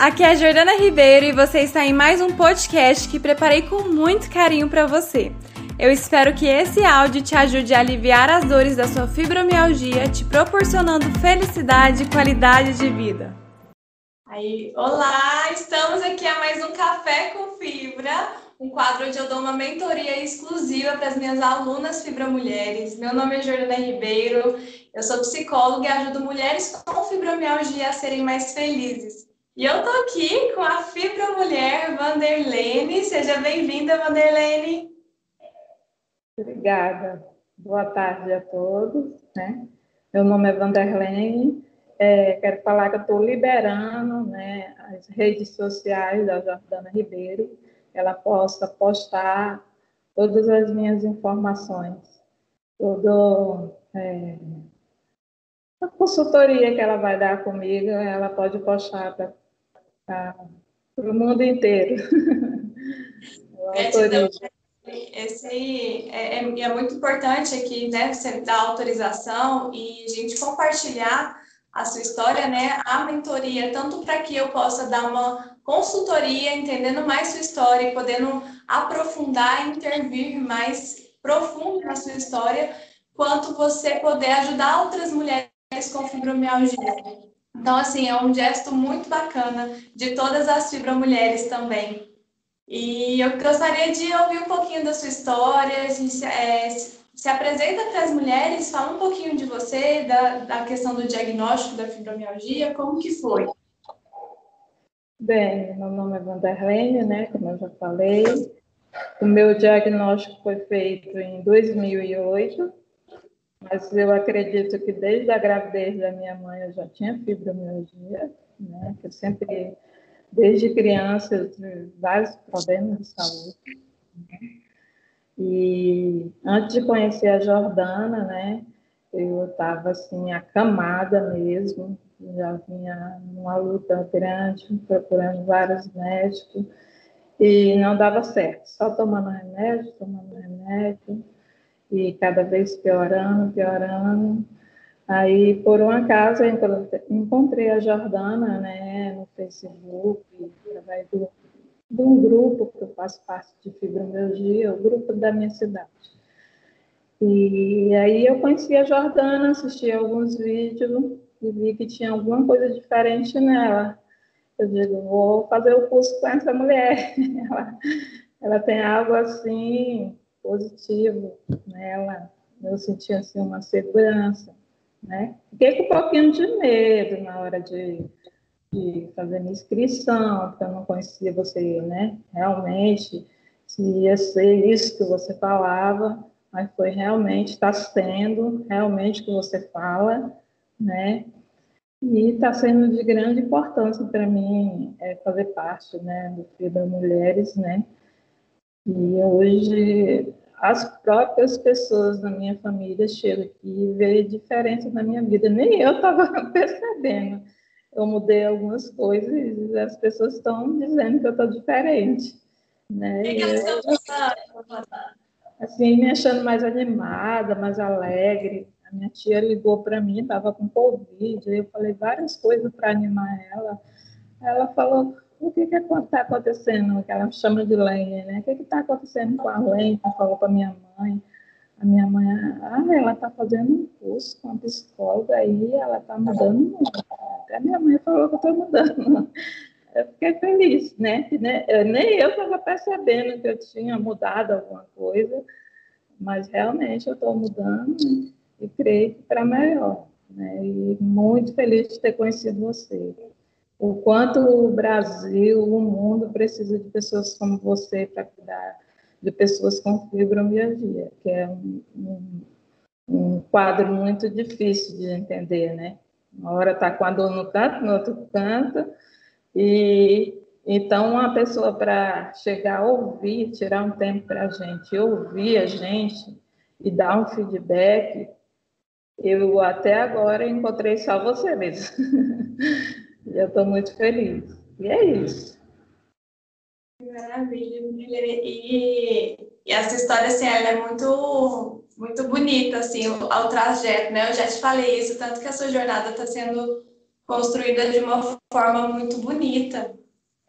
aqui é a Jordana Ribeiro e você está em mais um podcast que preparei com muito carinho para você. Eu espero que esse áudio te ajude a aliviar as dores da sua fibromialgia, te proporcionando felicidade e qualidade de vida. Aí, olá, estamos aqui a mais um Café com Fibra, um quadro onde eu dou uma mentoria exclusiva para as minhas alunas fibromulheres. Meu nome é Jordana Ribeiro, eu sou psicóloga e ajudo mulheres com fibromialgia a serem mais felizes. E eu tô aqui com a fibromulher Vanderlene. Seja bem-vinda, Vanderlene. Obrigada. Boa tarde a todos. Né? Meu nome é Vanderlene. É, quero falar que eu estou liberando né, as redes sociais da Jordana Ribeiro. Ela possa postar todas as minhas informações, todo é, a consultoria que ela vai dar comigo, ela pode postar para o mundo inteiro. Esse é, é, é, muito importante aqui, né, você dar autorização e a gente compartilhar a sua história, né, a mentoria, tanto para que eu possa dar uma consultoria, entendendo mais sua história e podendo aprofundar e intervir mais profundo na sua história, quanto você poder ajudar outras mulheres com fibromialgia. Então, assim, é um gesto muito bacana de todas as fibromulheres também. E eu gostaria de ouvir um pouquinho da sua história, se, é, se apresenta para as mulheres, fala um pouquinho de você, da, da questão do diagnóstico da fibromialgia, como que foi? Bem, meu nome é Vanderlene, né, como eu já falei. O meu diagnóstico foi feito em 2008, mas eu acredito que desde a gravidez da minha mãe eu já tinha fibromialgia, né? Que eu sempre, desde criança, eu tive vários problemas de saúde. Né? E antes de conhecer a Jordana, né? Eu estava assim acamada mesmo, já vinha numa luta grande, procurando vários médicos e não dava certo, só tomando remédio, tomando remédio e cada vez piorando, piorando. Aí, por um acaso, encontrei a Jordana né, no Facebook, através do, um grupo que eu faço parte de fibromialgia, o grupo da minha cidade. E aí eu conheci a Jordana, assisti alguns vídeos e vi que tinha alguma coisa diferente nela. Eu digo, vou fazer o curso com essa mulher. ela, ela tem algo assim positivo nela, eu senti assim uma segurança, né? Fiquei com um pouquinho de medo na hora de, de fazer minha inscrição, porque eu não conhecia você, né? Realmente, se ia ser isso que você falava, mas foi realmente, está sendo realmente o que você fala, né? E está sendo de grande importância para mim é, fazer parte, né, do Fibra Mulheres, né? E hoje as próprias pessoas da minha família chegam aqui e veem diferença na minha vida. Nem eu estava percebendo. Eu mudei algumas coisas e as pessoas estão dizendo que eu estou diferente. Né? E eu, assim, me achando mais animada, mais alegre. A minha tia ligou para mim, estava com Covid, eu falei várias coisas para animar ela. Ela falou, o que está acontecendo, que ela chama de lenha, né? O que está acontecendo com a lenha? Ela falou para minha mãe. A minha mãe, ah, ela está fazendo um curso com a psicóloga aí, ela está mudando muito. Até minha mãe falou que eu estou mudando. Eu fiquei feliz, né? Nem eu estava percebendo que eu tinha mudado alguma coisa, mas realmente eu estou mudando e creio que para melhor. Né? E muito feliz de ter conhecido você o quanto o Brasil, o mundo precisa de pessoas como você para cuidar de pessoas com fibromialgia, que é um, um, um, quadro muito difícil de entender, né? Uma hora está com a dor no canto, no outro canto, e então uma pessoa para chegar a ouvir, tirar um tempo para a gente ouvir a gente e dar um feedback, eu até agora encontrei só você mesmo. E eu estou muito feliz. E é isso. Maravilha, e, e essa história, assim, ela é muito, muito bonita, assim, ao trajeto, né? Eu já te falei isso, tanto que a sua jornada está sendo construída de uma forma muito bonita.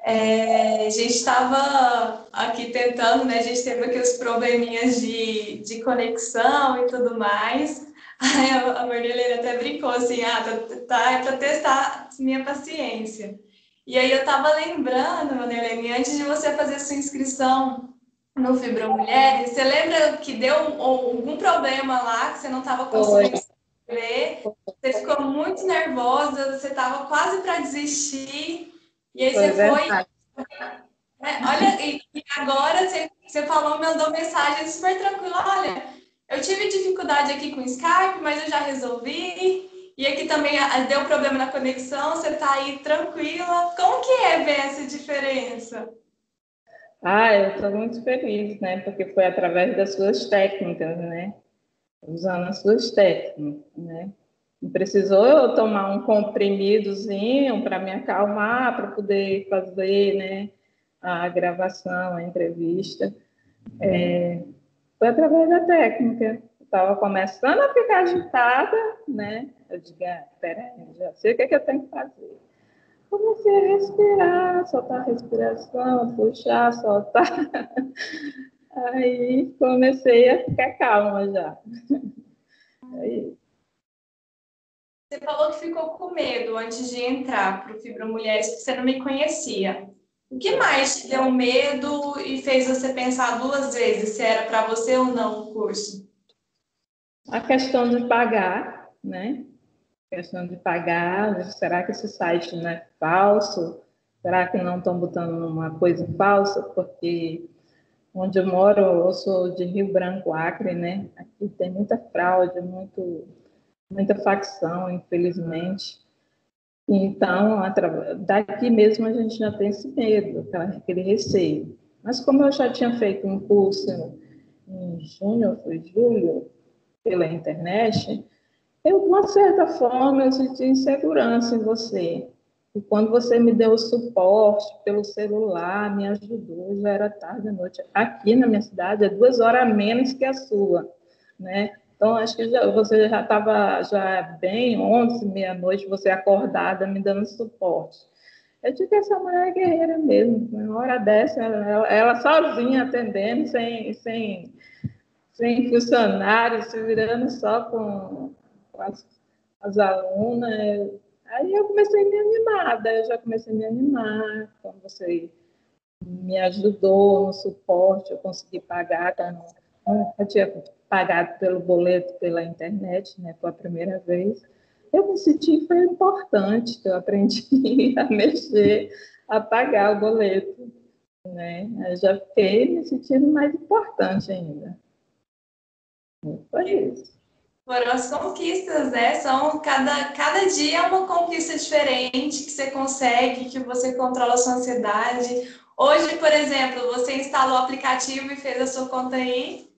É, a gente estava aqui tentando, né? A gente teve aqui os probleminhas de, de conexão e tudo mais. Aí a, a até brincou assim, ah, tá, tá é para testar minha paciência. E aí eu estava lembrando, Marlene, antes de você fazer sua inscrição no Fibromulheres, você lembra que deu algum problema lá, que você não estava conseguindo escrever? Você ficou muito nervosa, você estava quase para desistir. E aí foi você verdade. foi. É, olha, e, e, agora você, você falou, mandou mensagem super tranquila. Olha, eu tive dificuldade aqui com o Skype, mas eu já resolvi. E aqui também deu problema na conexão, você está aí tranquila. Como que é ver essa diferença? Ah, eu estou muito feliz, né? Porque foi através das suas técnicas, né? Usando as suas técnicas, né? Não precisou eu tomar um comprimidozinho para me acalmar, para poder fazer né, a gravação, a entrevista. É, foi através da técnica. Estava começando a ficar agitada, né? Eu digo, ah, peraí, já sei o que, é que eu tenho que fazer. Comecei a respirar, soltar a respiração, puxar, soltar. Aí comecei a ficar calma já. É isso. Você falou que ficou com medo antes de entrar para o Fibra Mulheres, porque você não me conhecia. O que mais te deu medo e fez você pensar duas vezes se era para você ou não o curso? A questão de pagar, né? Questão de pagar, será que esse site não é falso? Será que não estão botando uma coisa falsa? Porque onde eu moro, eu sou de Rio Branco, Acre, né? Aqui tem muita fraude, muito muita facção, infelizmente. Então, daqui mesmo a gente já tem esse medo, aquele receio. Mas como eu já tinha feito um curso em junho, foi julho, pela internet, eu, de uma certa forma, eu senti insegurança em você. E quando você me deu o suporte pelo celular, me ajudou, já era tarde à noite. Aqui na minha cidade é duas horas a menos que a sua, né? Então, acho que já, você já estava já bem, 11, meia-noite, você acordada, me dando suporte. Eu digo que essa mulher é guerreira mesmo. Uma hora dessa, ela, ela sozinha atendendo, sem, sem, sem funcionários, se virando só com, com as, as alunas. Aí eu comecei a me animar, daí eu já comecei a me animar, quando você me ajudou no suporte, eu consegui pagar, tá? eu tinha pagado pelo boleto pela internet, né, pela primeira vez, eu me senti foi importante, que eu aprendi a mexer, a pagar o boleto, né? Eu já fiquei me sentindo mais importante ainda. Foi isso. Foram as conquistas, né? São cada, cada dia é uma conquista diferente que você consegue, que você controla a sua ansiedade. Hoje, por exemplo, você instalou o aplicativo e fez a sua conta aí,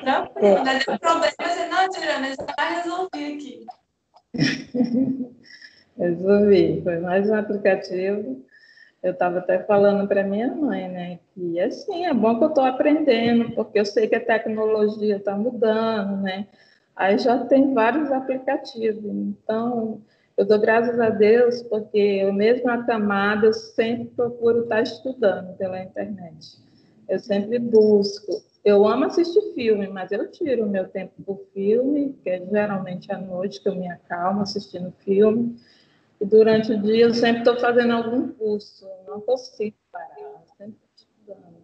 Tranquilo, é. deu problema, você, não, Tirana, já resolvi aqui. resolvi, foi mais um aplicativo. Eu estava até falando para minha mãe, né, que assim, é bom que eu estou aprendendo, porque eu sei que a tecnologia está mudando, né? Aí já tem vários aplicativos, então eu dou graças a Deus, porque eu mesmo acamada, eu sempre procuro estar estudando pela internet. Eu sempre busco eu amo assistir filme, mas eu tiro o meu tempo por filme, que é geralmente à noite que eu me acalmo assistindo filme. E durante o dia eu sempre estou fazendo algum curso, não consigo parar, sempre estudando.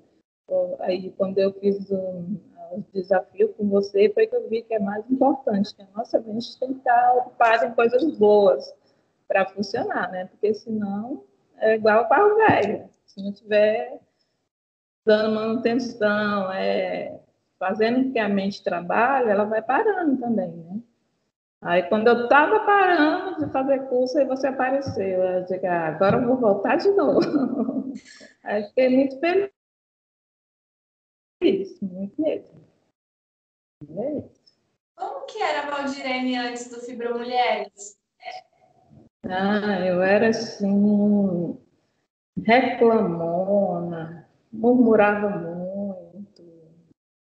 Aí, quando eu fiz um, um desafio com você, foi que eu vi que é mais importante, que a nossa mente tem que estar ocupada em coisas boas para funcionar, né? Porque senão é igual o carro velho. Se não tiver dando manutenção, é, fazendo que a mente trabalhe, ela vai parando também, né? Aí, quando eu estava parando de fazer curso, aí você apareceu. Eu digo, ah, agora eu vou voltar de novo. aí fiquei muito feliz. Muito mesmo. Como que era a Valdirene antes do Fibra Mulheres? Ah, eu era assim, reclamona, murmurava muito,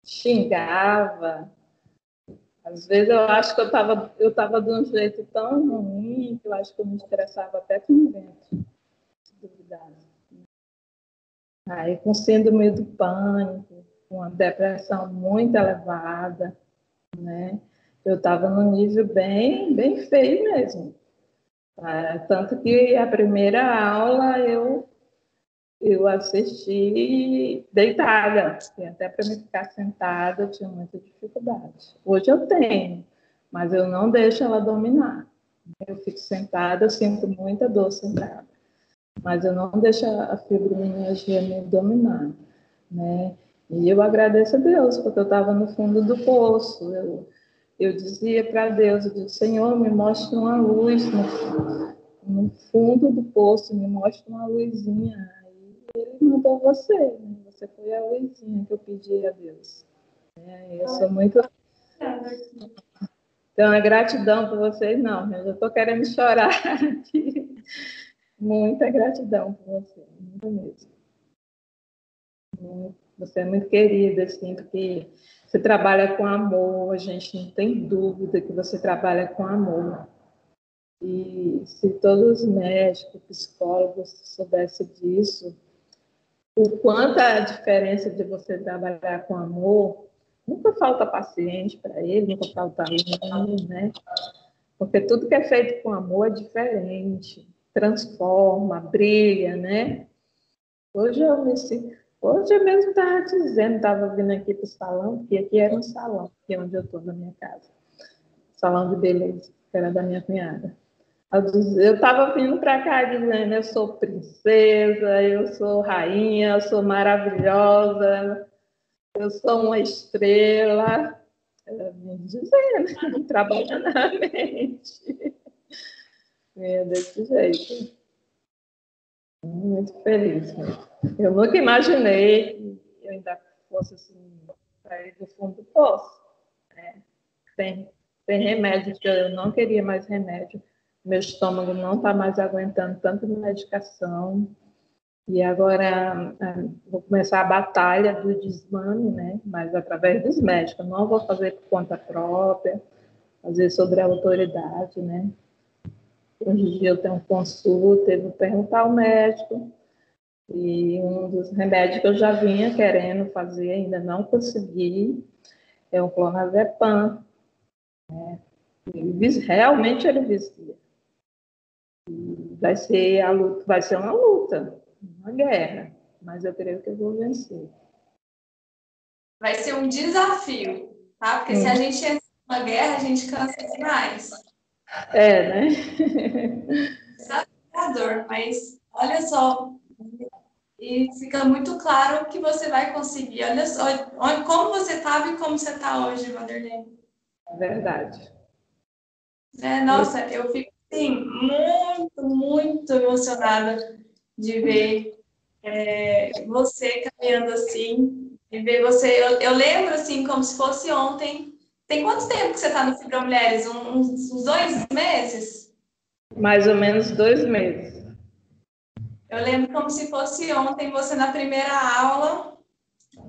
xingava, Às vezes eu acho que eu estava eu tava de um jeito tão ruim que eu acho que eu me estressava até com o vento, se duvidasse. Aí com síndrome do pânico, com a depressão muito elevada, né? Eu estava no nível bem, bem feio mesmo. Ah, tanto que a primeira aula eu eu assisti deitada, até para me ficar sentada eu tinha muita dificuldade. Hoje eu tenho, mas eu não deixo ela dominar. Eu fico sentada, eu sinto muita dor sentada, mas eu não deixo a fibromialgia me dominar, né? E eu agradeço a Deus, porque eu estava no fundo do poço. Eu, eu dizia para Deus, eu Senhor, me mostre uma luz no, no fundo do poço, me mostre uma luzinha ele mandou você, né? Você foi a luzinha que eu pedi a Deus. É, eu sou muito. Então, é gratidão por vocês, não. Eu estou querendo chorar aqui. Muita gratidão por você, muito mesmo. Você é muito querida, assim, porque você trabalha com amor, a gente não tem dúvida que você trabalha com amor. E se todos os médicos, psicólogos soubessem disso, o quanto a diferença de você trabalhar com amor, nunca falta paciente para ele, nunca falta aluno, né? Porque tudo que é feito com amor é diferente, transforma, brilha, né? Hoje eu me sinto, hoje eu mesmo estava dizendo, estava vindo aqui para o salão, porque aqui era um salão, aqui é onde eu estou na minha casa, salão de beleza, que era da minha cunhada. Eu estava vindo para cá dizendo: eu sou princesa, eu sou rainha, eu sou maravilhosa, eu sou uma estrela. Ela vinha dizendo, trabalhando na mente. É desse jeito. Muito feliz. Eu nunca imaginei que eu ainda fosse assim, para ir do fundo do poço. Né? Tem, tem remédio que eu não queria mais remédio meu estômago não está mais aguentando tanta medicação. E agora é, vou começar a batalha do desmame, né? Mas através dos médicos. Não vou fazer por conta própria, fazer sobre a autoridade, né? Hoje em dia eu tenho consulta, eu vou perguntar ao médico. E um dos remédios que eu já vinha querendo fazer, ainda não consegui, é o clonazepam. Né? realmente ele vicia vai ser a luta, vai ser uma luta, uma guerra, mas eu creio que eu vou vencer. Vai ser um desafio, tá? Porque se a gente entra numa guerra, a gente cansa demais. É, né? Desafiador, mas olha só, e fica muito claro que você vai conseguir. Olha só, olha como você estava e como você está hoje, Vanderlei. Verdade. É, nossa, eu fico Sim, muito, muito emocionada de ver é, você caminhando assim, e ver você. Eu, eu, lembro assim, como se fosse ontem. Tem quanto tempo que você está no Fibra Mulheres? Uns, uns dois meses? Mais ou menos dois meses. Eu lembro como se fosse ontem, você na primeira aula,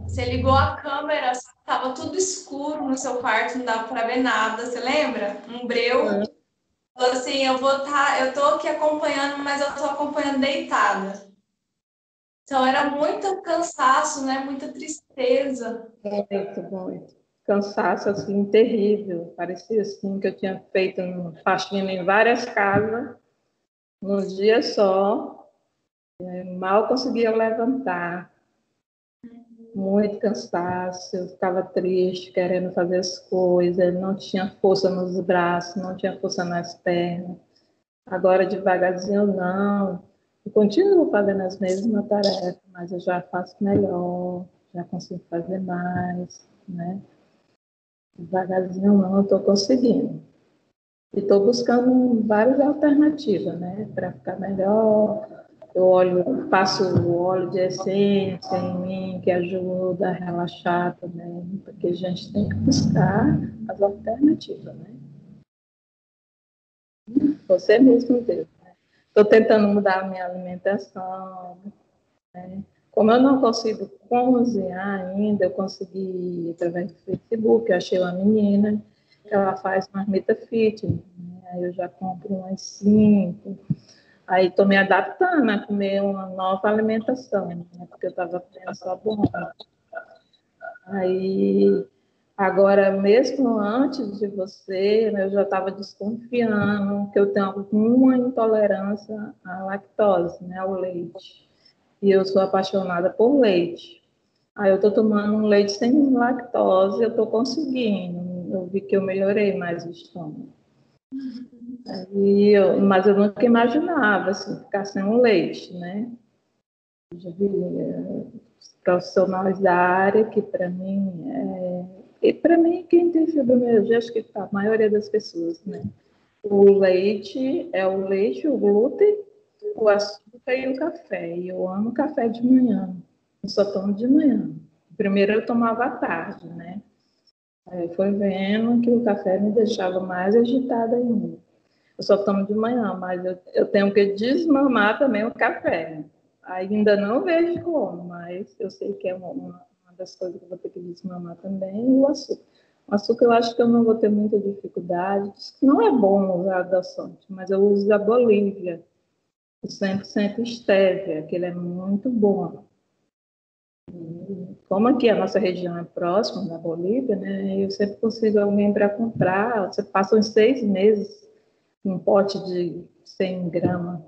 você ligou a câmera, estava tudo escuro no seu quarto, não dava para ver nada, você lembra? Um breu. É Falou assim, eu vou estar, tá, eu tô aqui acompanhando, mas eu tô acompanhando deitada. Então era muito cansaço, né? Muita tristeza. Muito, muito. Cansaço assim terrível. Parecia assim que eu tinha feito uma faxina em várias casas num dia só. Mal conseguia levantar muito cansaço, eu ficava triste, querendo fazer as coisas, não tinha força nos braços, não tinha força nas pernas. Agora, devagarzinho, não. Eu continuo fazendo as mesmas tarefas, mas eu já faço melhor, já consigo fazer mais, né? Devagarzinho, não, eu estou conseguindo. E estou buscando várias alternativas, né? Para ficar melhor, eu olho, passo o óleo de essência em mim, que ajuda a relaxar também, porque a gente tem que buscar as alternativas, né? Você mesmo Deus. Estou né? tentando mudar a minha alimentação. Né? Como eu não consigo cozinhar ainda, eu consegui, através do Facebook, eu achei uma menina ela faz marmita fit, né? aí eu já compro umas cinco. Aí estou me adaptando a comer uma nova alimentação, né? porque eu estava comendo só bom. Aí, agora, mesmo antes de você, né, eu já estava desconfiando que eu tenho alguma intolerância à lactose, né, ao leite. E eu sou apaixonada por leite. Aí eu estou tomando um leite sem lactose, eu estou conseguindo. Eu vi que eu melhorei mais o estômago. Eu, mas eu nunca imaginava assim, ficar sem um leite, né? Eu já vi é, profissionais da área que para mim é, e para mim quem tem fibromialgia acho que a maioria das pessoas, né? O leite é o leite, o glúten, o açúcar e o café. E eu amo café de manhã. Eu só tomo de manhã. Primeiro eu tomava à tarde, né? Aí foi vendo que o café me deixava mais agitada ainda. Eu só tomo de manhã, mas eu, eu tenho que desmamar também o café. Ainda não vejo como, mas eu sei que é uma, uma, das coisas que eu vou ter que desmamar também, o açúcar. O açúcar eu acho que eu não vou ter muita dificuldade. Não é bom usar adoçante, mas eu uso da Bolívia, o 100% estévia, que ele é muito bom. Como aqui a nossa região é próxima da Bolívia, né, eu sempre consigo alguém para comprar. Você passa uns seis meses um pote de 100 gramas,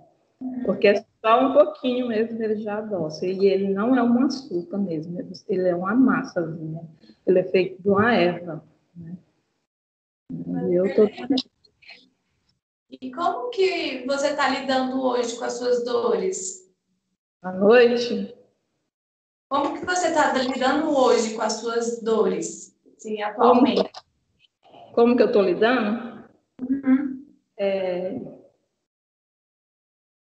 porque é só um pouquinho mesmo ele já adoça. E ele não é um açúcar mesmo, ele é uma massazinha. Ele é feito de uma erva. Né? E eu tô... E como que você está lidando hoje com as suas dores? À noite? Como que você está lidando hoje com as suas dores, sim, atualmente? Como, como que eu estou lidando? Uhum. É,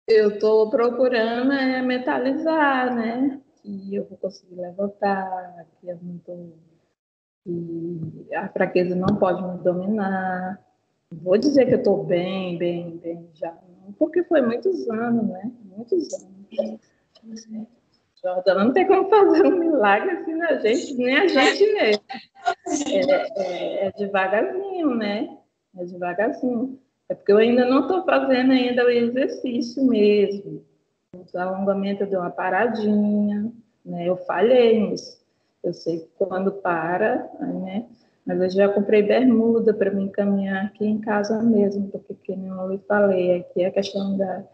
eu estou procurando é, mentalizar, né? Que eu vou conseguir levantar, que eu não tô, que a fraqueza não pode me dominar. Vou dizer que eu estou bem, bem, bem já, porque foi muitos anos, né? Muitos anos. Jordana, não tem como fazer um milagre assim na gente, nem a gente mesmo. É, é, é devagarzinho, né? É devagarzinho. É porque eu ainda não estou fazendo ainda o exercício mesmo. O alongamento eu dei uma paradinha, né? Eu falhei nisso. Eu sei que quando para, né? Mas eu já comprei bermuda para me encaminhar aqui em casa mesmo, porque, como eu lhe falei, aqui é a questão da,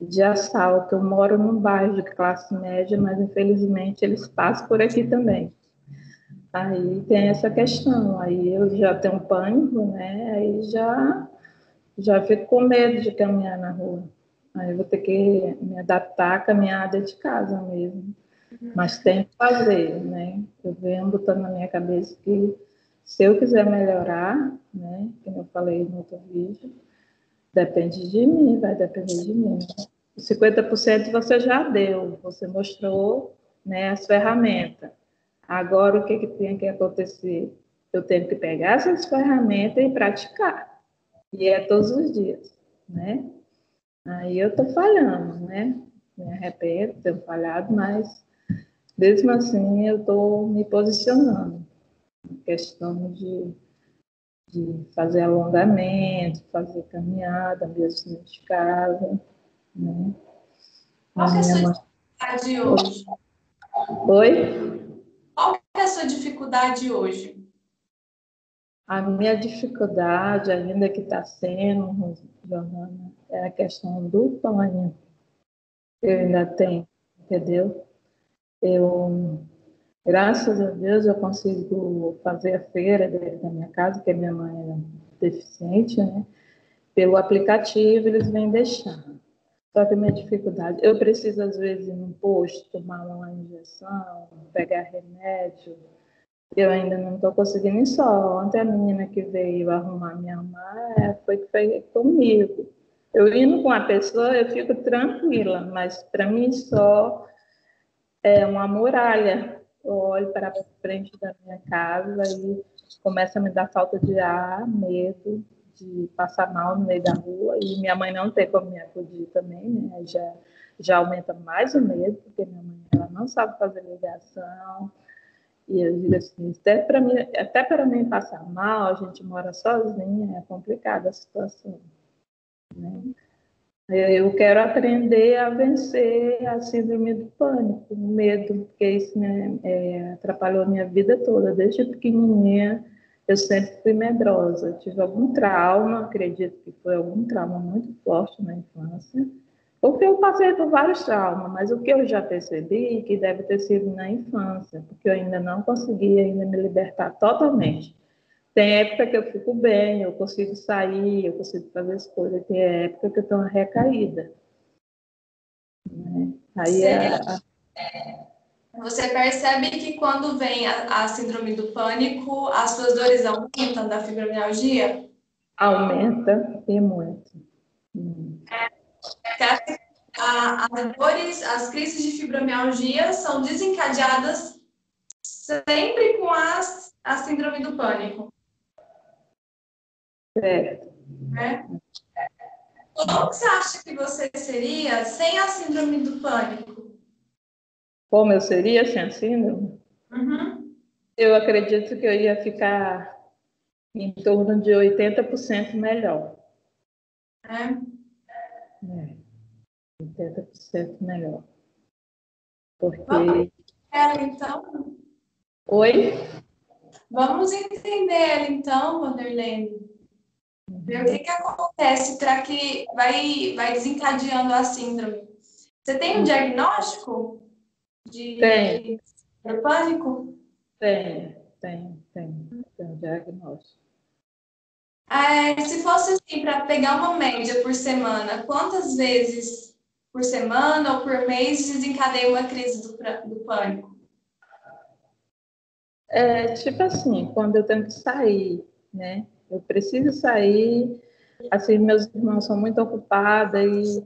de assalto. Eu moro num bairro de classe média, mas infelizmente eles passam por aqui também. Aí tem essa questão, aí eu já tenho pânico, né? Aí já já fico com medo de caminhar na rua. Aí eu vou ter que me adaptar à caminhada de casa mesmo. Uhum. Mas tem que fazer, né? Eu venho botando na minha cabeça que se eu quiser melhorar, né? Como eu falei no outro vídeo, depende de mim, vai depender de mim. 50% você já deu, você mostrou né, as ferramentas. Agora, o que, que tem que acontecer? Eu tenho que pegar essas ferramentas e praticar. E é todos os dias, né? Aí eu tô falhando, né? Me arrependo ter falhado, mas mesmo assim eu tô me posicionando. Questão de, de fazer alongamento, fazer caminhada mesmo de casa, né? Qual é a sua dificuldade hoje? Oi? Qual é a sua dificuldade hoje? A minha dificuldade, ainda que está sendo, Johanna, é a questão do tamanho. Eu ainda tenho, entendeu? Eu, graças a Deus, eu consigo fazer a feira da minha casa, porque minha mãe era deficiente, né? Pelo aplicativo, eles vêm deixando. Só que a minha dificuldade, eu preciso, às vezes, ir num posto, tomar uma injeção, pegar remédio, eu ainda não estou conseguindo ir só. Ontem a menina que veio arrumar minha armário foi que foi comigo. Eu indo com a pessoa, eu fico tranquila, mas para mim só é uma muralha. Eu olho para frente da minha casa e começa a me dar falta de ar, medo de passar mal no meio da rua. E minha mãe não tem como me acudir também, né? Já, já aumenta mais o medo, porque minha mãe ela não sabe fazer ligação E eu digo assim, até para mim, até para mim passar mal, a gente mora sozinha, é complicada a situação. Né? Eu quero aprender a vencer a síndrome do pânico, o medo, porque isso né, é, atrapalhou a minha vida toda. Desde pequenininha, eu sempre fui medrosa. Eu tive algum trauma, acredito que foi algum trauma muito forte na infância. Porque eu passei por vários traumas, mas o que eu já percebi que deve ter sido na infância, porque eu ainda não consegui ainda me libertar totalmente. Tem época que eu fico bem, eu consigo sair, eu consigo fazer as coisas, tem época que eu estou recaída. Né? Aí é, Você percebe que quando vem a, a, síndrome do pânico, as suas dores aumentam da fibromialgia? Aumenta e muito. Hum. É a, as dores, as crises de fibromialgia são desencadeadas sempre com as, a síndrome do pânico. Certo. É. Como você acha que você seria sem a síndrome do pânico? Como eu seria sem a síndrome? Uhum. Eu acredito que eu ia ficar em torno de 80% melhor. É? É. 80% melhor. Porque. Vamos ela, então? Oi? Vamos entender ela, então, Vanderlei. Ver o que, que acontece para que vai, vai desencadeando a síndrome. Você tem um diagnóstico de, tem. pânico? Tem, tem, tem. Tem um diagnóstico. É, se fosse assim, para pegar uma média por semana, quantas vezes por semana ou por mês desencadeia uma crise do, do pânico? É, tipo assim, quando eu tenho que sair, né? Eu preciso sair, assim, meus irmãos são muito ocupados e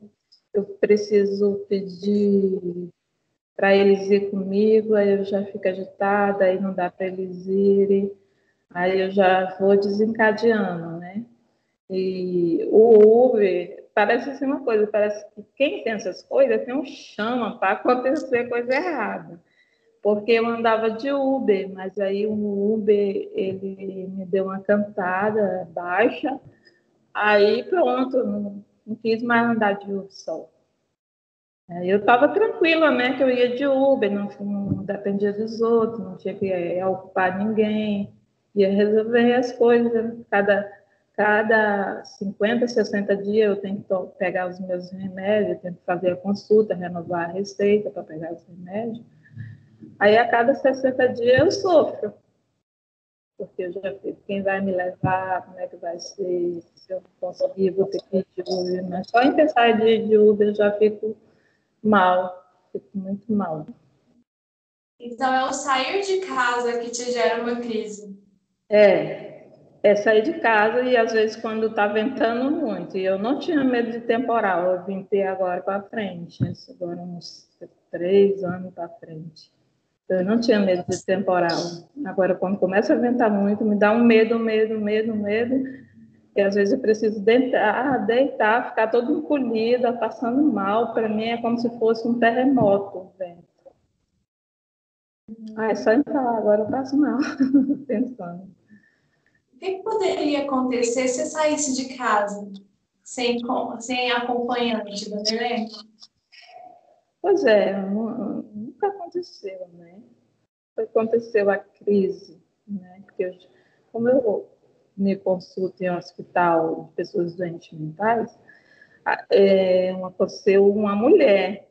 eu preciso pedir para eles ir comigo, aí eu já fico agitada, aí não dá para eles irem, aí eu já vou desencadeando, né? E o Uber parece assim uma coisa, parece que quem tem essas coisas tem um chama para acontecer coisa errada. Porque eu andava de Uber, mas aí o Uber ele me deu uma cantada baixa, aí pronto, não, não quis mais andar de Uber só. Eu estava tranquila, né, que eu ia de Uber, não, não dependia dos outros, não tinha que é, ocupar ninguém, ia resolver as coisas, cada cada 50, 60 dias eu tenho que pegar os meus remédios, tenho que fazer a consulta, renovar a receita para pegar os remédios. Aí a cada 60 dias eu sofro, porque eu já fico, quem vai me levar, como é que vai ser, se eu conseguir, vou ter que ir de Uber, mas só em pensar de de Uber eu já fico mal, fico muito mal. Então é o sair de casa que te gera uma crise. É, é sair de casa e às vezes quando está ventando muito. E eu não tinha medo de temporal, eu vim ter agora para frente, agora uns três anos para frente. Eu não tinha medo de temporal. Agora, quando começa a ventar muito, me dá um medo, medo, medo, medo. E às vezes eu preciso deitar, deitar ficar todo encolhida, passando mal. Para mim é como se fosse um terremoto o vento. Ah, é só entrar, agora eu passo mal, pensando. O que poderia acontecer se saísse de casa sem, sem acompanhante, Vanderlei? Pois é, nunca aconteceu, né? Aconteceu a crise, né? Porque eu, como eu me consulto em um hospital de pessoas doentes mentais, é, aconteceu uma mulher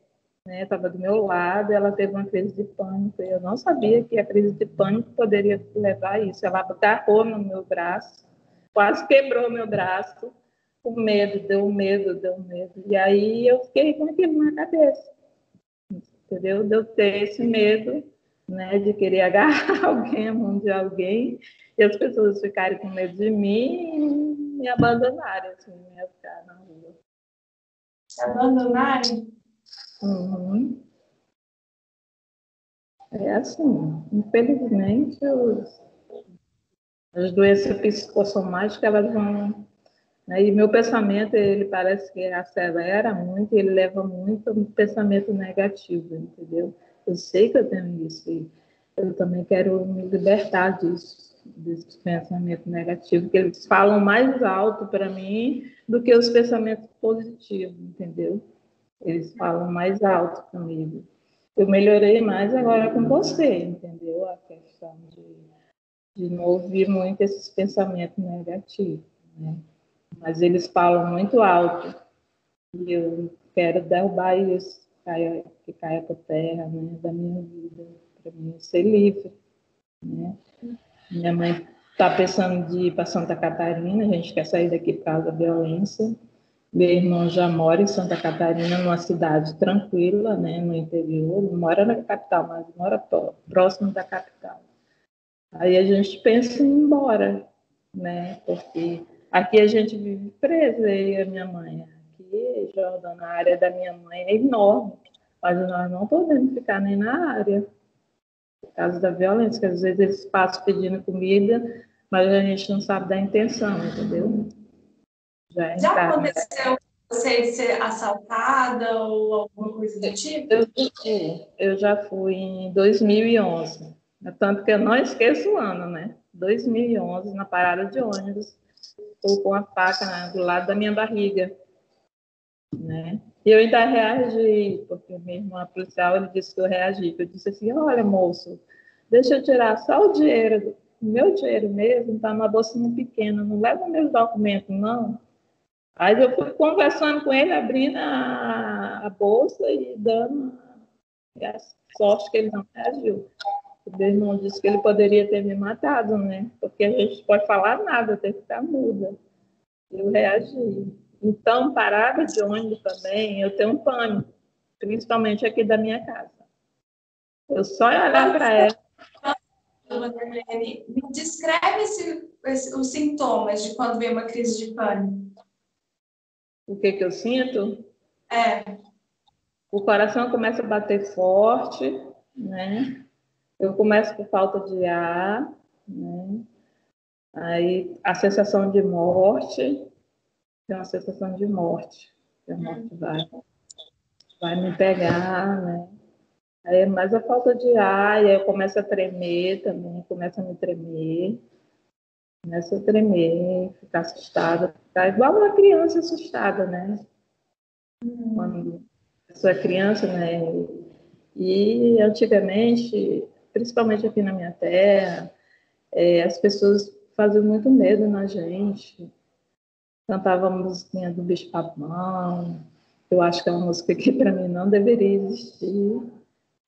né? Estava do meu lado, ela teve uma crise de pânico. Eu não sabia que a crise de pânico poderia levar a isso. Ela agarrou no meu braço, quase quebrou meu braço. O medo, deu medo, deu medo. E aí eu fiquei com aquilo na cabeça. Entendeu? Deu ter esse medo, né, de querer agarrar alguém, a mão de alguém, e as pessoas ficarem com medo de mim e me abandonarem, assim, me ficar na rua. Abandonarem? Uhum. É assim, infelizmente, os, as doenças psicossomáticas, elas vão... E meu pensamento, ele parece que acelera muito, ele leva muito um pensamento negativo, entendeu? Eu sei que eu tenho isso. E, eu também quero me libertar disso, desse pensamento negativo, que eles falam mais alto para mim do que os pensamentos positivos, entendeu? Eles falam mais alto comigo. Eu melhorei mais agora com você, entendeu? A questão de, de não ouvir muito esses pensamentos negativos, né? Mas eles falam muito alto. E eu quero derrubar isso, que caia, que caia por terra, né? Da minha vida, para mim ser livre, né? Minha mãe está pensando de ir para Santa Catarina, a gente quer sair daqui por causa da violência. Meu irmão já mora em Santa Catarina, numa cidade tranquila, né, no interior. Mora na capital, mas mora próximo da capital. Aí a gente pensa em ir embora, né, porque aqui a gente vive preso, eu e a minha mãe. Aqui, Jordana, a área da minha mãe é enorme, mas nós não podemos ficar nem na área por causa da violência, que às vezes eles passam pedindo comida, mas a gente não sabe da intenção, entendeu? Já, Já aconteceu você ser assaltada ou alguma coisa do tipo? Eu, eu já fui em 2011, é tanto que eu não esqueço o ano, né? 2011, na parada de ônibus, estou com a faca né, do lado da minha barriga, né? E eu ainda reagi, porque mesmo a policial ele disse que eu reagi. Eu disse assim: olha, moço, deixa eu tirar só o dinheiro, o meu dinheiro mesmo, está numa bolsinha pequena, não leva meus documentos, não. Aí eu fui conversando com ele, abrindo a, a bolsa e dando a sorte que ele não reagiu. O meu irmão disse que ele poderia ter me matado, né? Porque a gente pode falar nada, tem que ficar muda. Eu reagi. Então, parada de ônibus também, eu tenho um pânico, principalmente aqui da minha casa. Eu só olhar para ela. Me descreve esse, esse, os sintomas de quando vem uma crise de pânico. O que, que eu sinto? É. O coração começa a bater forte, né? Eu começo com falta de ar, né? Aí a sensação de morte, tem uma sensação de morte, que a morte vai, vai me pegar, né? Aí é mais a falta de ar, e aí eu começo a tremer também, começa a me tremer, começa a tremer, ficar assustada, ficar igual uma criança assustada, né? Quando a pessoa é criança, né? E antigamente, principalmente aqui na minha terra, é, as pessoas faziam muito medo na gente, cantava a musiquinha do Bicho Papão. Eu acho que é uma música que para mim não deveria existir,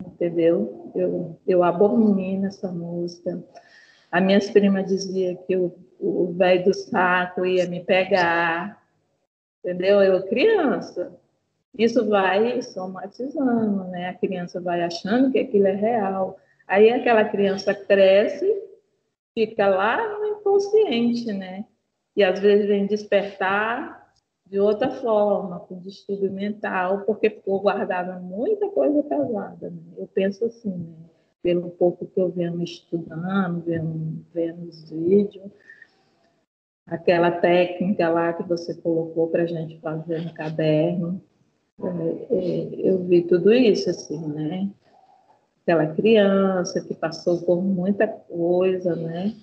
entendeu? Eu, eu abomino essa música. A minha prima dizia que o velho do saco ia me pegar, entendeu? Eu criança. Isso vai somatizando, né? A criança vai achando que aquilo é real. Aí aquela criança cresce, fica lá no inconsciente, né? e às vezes vem despertar de outra forma, com distúrbio mental, porque ficou guardada muita coisa pesada. Né? Eu penso assim, né? pelo pouco que eu venho estudando, vendo, vendo os vídeos, aquela técnica lá que você colocou para a gente fazer no caderno, é, é, eu vi tudo isso, assim, né? Aquela criança que passou por muita coisa, né?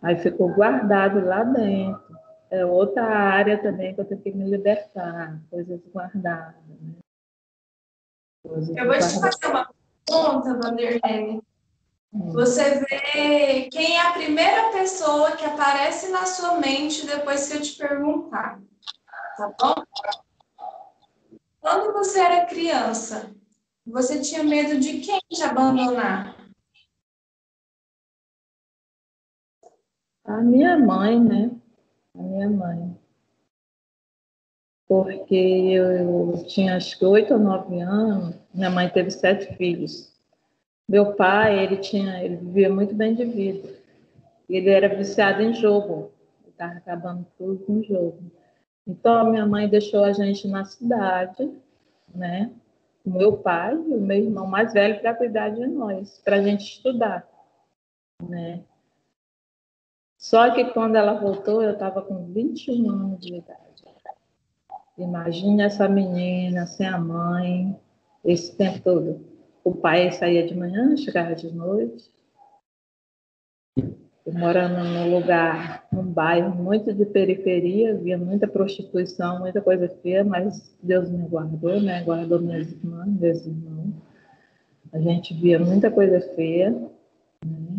Aí ficou guardado lá dentro. É outra área também que eu tenho que me libertar, coisas guardadas. Né? Coisas eu vou te fazer uma pergunta, Vanderlei. Hum. Você vê quem é a primeira pessoa que aparece na sua mente depois que eu te perguntar. Tá bom? Quando você era criança, você tinha medo de quem te abandonar? A minha mãe, né? A minha mãe. Porque eu tinha acho que oito ou nove anos, minha mãe teve sete filhos. Meu pai, ele tinha, ele vivia muito bem de vida. Ele era viciado em jogo. Estava acabando tudo com jogo. Então, a minha mãe deixou a gente na cidade, né? O meu pai e o meu irmão mais velho para cuidar de nós, para a gente estudar, né? Só que quando ela voltou, eu estava com 21 anos de idade. Imagine essa menina sem a mãe, esse tempo todo. o pai saía de manhã, chegava de noite. Morando num lugar, num bairro muito de periferia, havia muita prostituição, muita coisa feia, mas Deus me guardou, né? Guardou minhas irmãs, meus irmãos. A gente via muita coisa feia, né?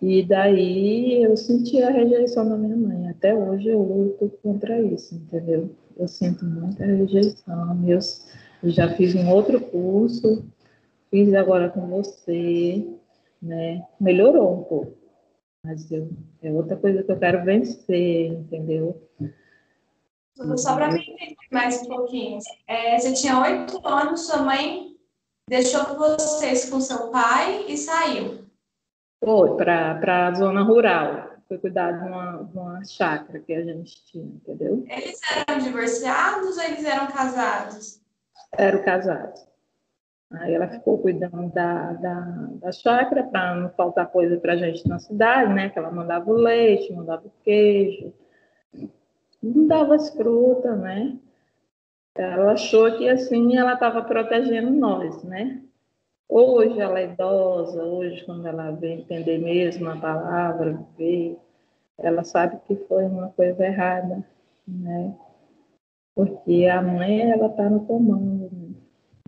E daí eu senti a rejeição da minha mãe. Até hoje eu luto contra isso, entendeu? Eu sinto muita rejeição. Eu já fiz um outro curso, fiz agora com você, né? Melhorou um pouco, mas eu, é outra coisa que eu quero vencer, entendeu? Só para mim entender mais um pouquinho. É, você tinha oito anos, sua mãe deixou vocês com seu pai e saiu. Foi para a zona rural. Foi cuidar de uma, de uma chácara que a gente tinha, entendeu? Eles eram divorciados ou eles eram casados? Eram casados. Aí ela ficou cuidando da, da, da chácara para não faltar coisa para a gente na cidade, né? Que ela mandava o leite, mandava o queijo, não dava as frutas, né? Ela achou que assim ela estava protegendo nós, né? Hoje ela é idosa, hoje quando ela vê entender mesmo a palavra, vê, ela sabe que foi uma coisa errada, né? Porque a mãe, ela está no comando?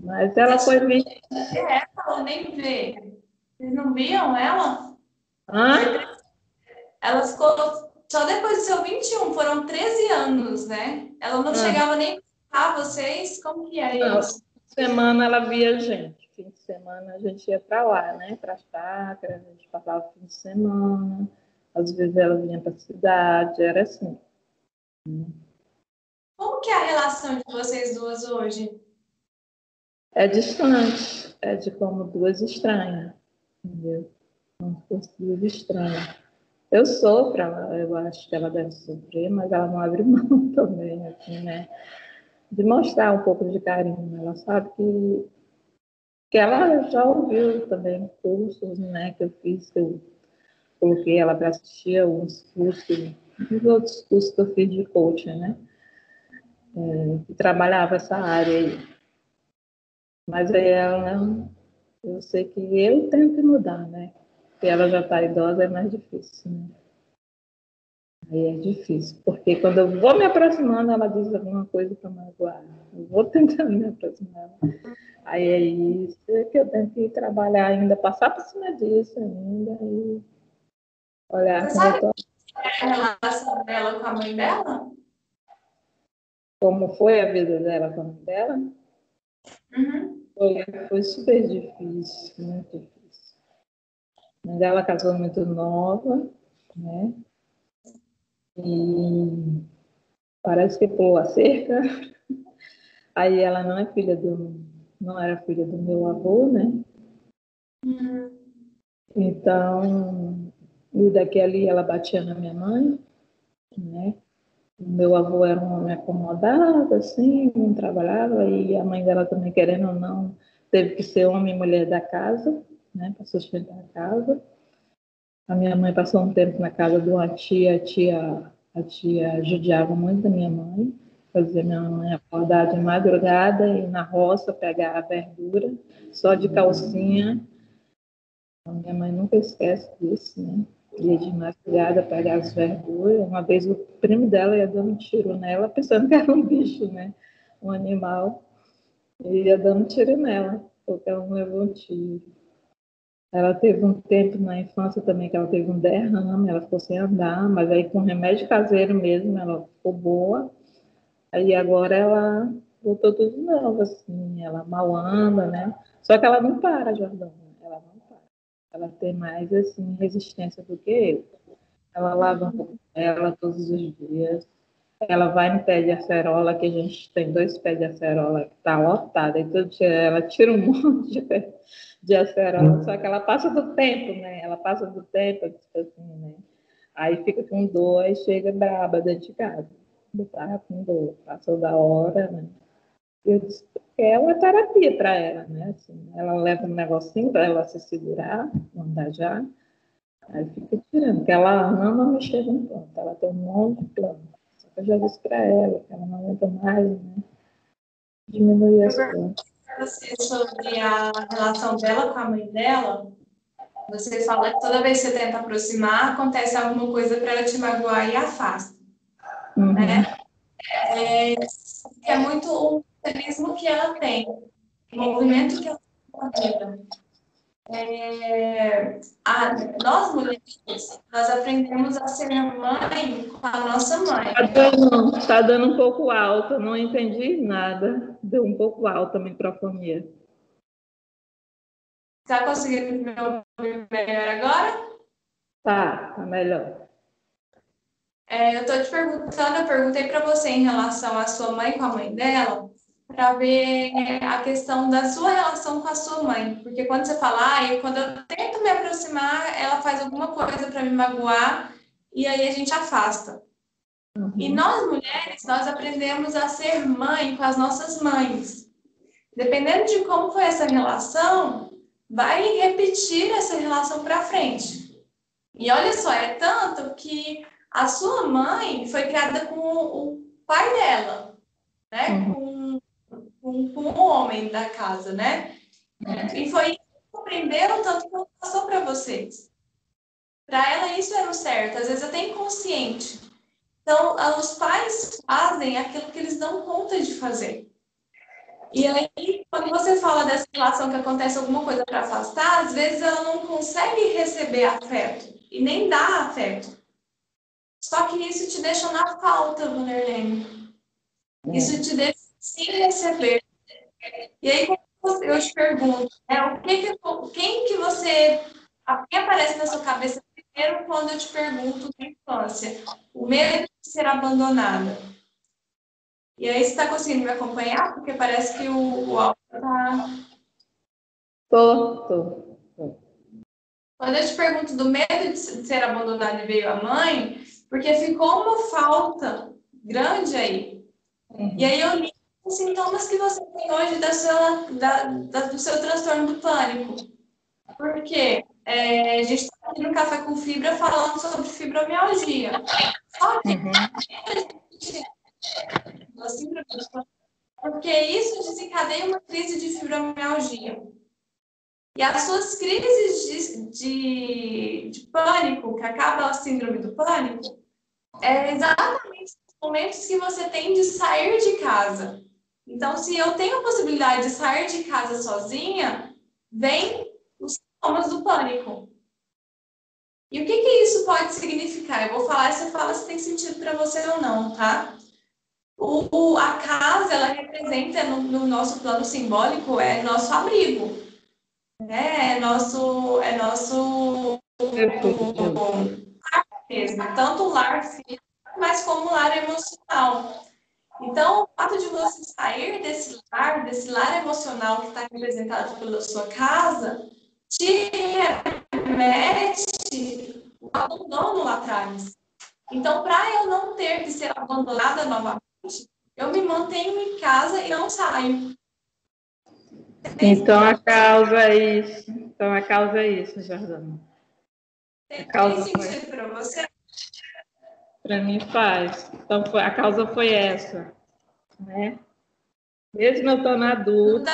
Mas ela foi vítima. É, ela nem vê. Vocês não viam ela? Hã? Ela ficou só depois do seu 21, foram 13 anos, né? Ela não ah. chegava nem a vocês, como que é isso? Semana ela via a gente fim de semana a gente ia para lá, né? Para a chácara, a gente passava o fim de semana, às vezes ela vinha para a cidade, era assim. Como que é a relação de vocês duas hoje? É distante, é de como duas estranhas, entendeu? Como se fosse duas estranhas. Eu sofro, eu acho que ela deve sofrer, mas ela não abre mão também, assim, né? De mostrar um pouco de carinho. Ela sabe que que ela já ouviu também cursos, né, que eu fiz, que eu coloquei ela para assistir alguns cursos, os outros cursos que eu fiz de coaching, né, é, que trabalhava essa área aí. Mas aí ela, eu sei que eu tenho que mudar, né, porque ela já está idosa, é mais difícil, né. Aí é difícil, porque quando eu vou me aproximando, ela diz alguma coisa para magoar. Eu vou tentando me aproximar. Aí é isso que eu tenho que trabalhar ainda, passar por cima disso ainda e olhar Você sabe tô... a relação dela com a mãe dela? Como foi a vida dela com a mãe dela? Uhum. Foi, foi super difícil, muito difícil. A mãe dela casou muito nova, né? E parece que pulou a cerca. Aí ela não é filha do não era filha do meu avô, né? Uhum. Então, e daqui ali ela batia na minha mãe, né? Meu avô era um homem acomodado, assim, não trabalhava, e a mãe dela também, querendo ou não, teve que ser homem e mulher da casa, né, para sustentar a casa. A minha mãe passou um tempo na casa de uma tia, a tia, a tia judiava muito da minha mãe, fazia minha mãe acordar de madrugada e na roça pegar a verdura, só de calcinha. A minha mãe nunca esquece disso, né? Ia de madrugada pegar as verduras. Uma vez o primo dela ia dando um tiro nela, pensando que era um bicho, né? Um animal. E ia dando tiro nela, porque ela não levou um tiro. Ela teve um tempo na infância também que ela teve um derrame, ela ficou sem andar, mas aí com remédio caseiro mesmo, ela ficou boa Aí agora ela voltou tudo de novo, assim, ela mal anda, né? Só que ela não para, para. Ela tem mais, assim, resistência do que eu. Ela lava ela todos os dias. Ela vai no pé de acerola, que a gente tem dois pés de acerola que tá todo dia ela tira um monte de, de acerola, só que ela passa do tempo, né? Ela passa do tempo, tipo assim, né? Aí fica com dor e chega braba dentro de casa botar quando passou da hora, né? Eu disse é uma terapia para ela, né? Assim, ela leva um negocinho para ela se segurar, andar já, aí fica tirando, porque ela ama mexer no plano, ela tem um monte de plano. Só que eu já disse para ela que ela não aguenta mais, né? Diminuir as plantas. você sobre a relação dela com a mãe dela, você fala que toda vez que você tenta aproximar, acontece alguma coisa para ela te magoar e afasta. Uhum. Né? É, é muito o mecanismo que ela tem, o movimento que ela tem na vida. É, a, nós mulheres, nós aprendemos a ser mãe com a nossa mãe. Está dando, tá dando um pouco alto, não entendi nada. Deu um pouco alto a microfonia. Está conseguindo me ouvir melhor agora? Tá, tá melhor. É, eu estou te perguntando, eu perguntei para você em relação à sua mãe com a mãe dela, para ver a questão da sua relação com a sua mãe. Porque quando você fala, ah, quando eu tento me aproximar, ela faz alguma coisa para me magoar e aí a gente afasta. Uhum. E nós mulheres, nós aprendemos a ser mãe com as nossas mães. Dependendo de como foi essa relação, vai repetir essa relação para frente. E olha só, é tanto que a sua mãe foi criada com o pai dela, né? Uhum. Com com, o homem da casa, né? É. E foi isso que tanto que passou para vocês. Para ela isso era o certo, às vezes até inconsciente. Então, os pais fazem aquilo que eles dão conta de fazer. E aí, quando você fala dessa relação que acontece alguma coisa para afastar, às vezes ela não consegue receber afeto e nem dá afeto. Só que isso te deixa na falta, Vanderlei. Isso te deixa sem receber. E aí, eu te pergunto, né, o que que, quem que você. Quem aparece na sua cabeça primeiro quando eu te pergunto da infância? O medo de ser abandonada. E aí, você está conseguindo me acompanhar? Porque parece que o, o áudio está. Tô, tô, tô. Quando eu te pergunto do medo de ser abandonada e veio a mãe, porque ficou uma falta grande aí. Uhum. E aí eu li os sintomas que você tem hoje da sua, da, da, do seu transtorno do pânico. Porque é, a gente está aqui no Café com Fibra falando sobre fibromialgia. Só que uhum. porque isso desencadeia uma crise de fibromialgia. E as suas crises de, de, de pânico, que acaba a síndrome do pânico, é exatamente os momentos que você tem de sair de casa. Então, se eu tenho a possibilidade de sair de casa sozinha, vem os sintomas do pânico. E o que, que isso pode significar? Eu vou falar e você fala se tem sentido para você ou não, tá? O, o, a casa, ela representa, no, no, nosso plano simbólico, é nosso abrigo. Né? É nosso... É nosso mesmo, tanto o lar físico, mas como o lar emocional. Então, o fato de você sair desse lar, desse lar emocional que está representado pela sua casa, te remete o abandono lá atrás. Então, para eu não ter que ser abandonada novamente, eu me mantenho em casa e não saio. Então a causa é isso. Então a causa é isso, Jordana. Tem, tem sentido para você? Para mim faz. Então a causa foi essa, né? Mesmo eu estando adulta.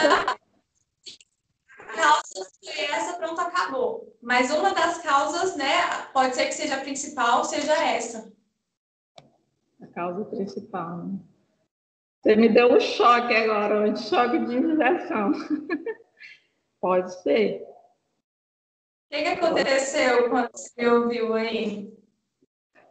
A causa foi essa, pronto, acabou. Mas uma das causas, né, pode ser que seja a principal, seja essa. A causa principal, né? Você me deu um choque agora, um choque de injeção. pode ser. O que, que aconteceu quando você ouviu aí?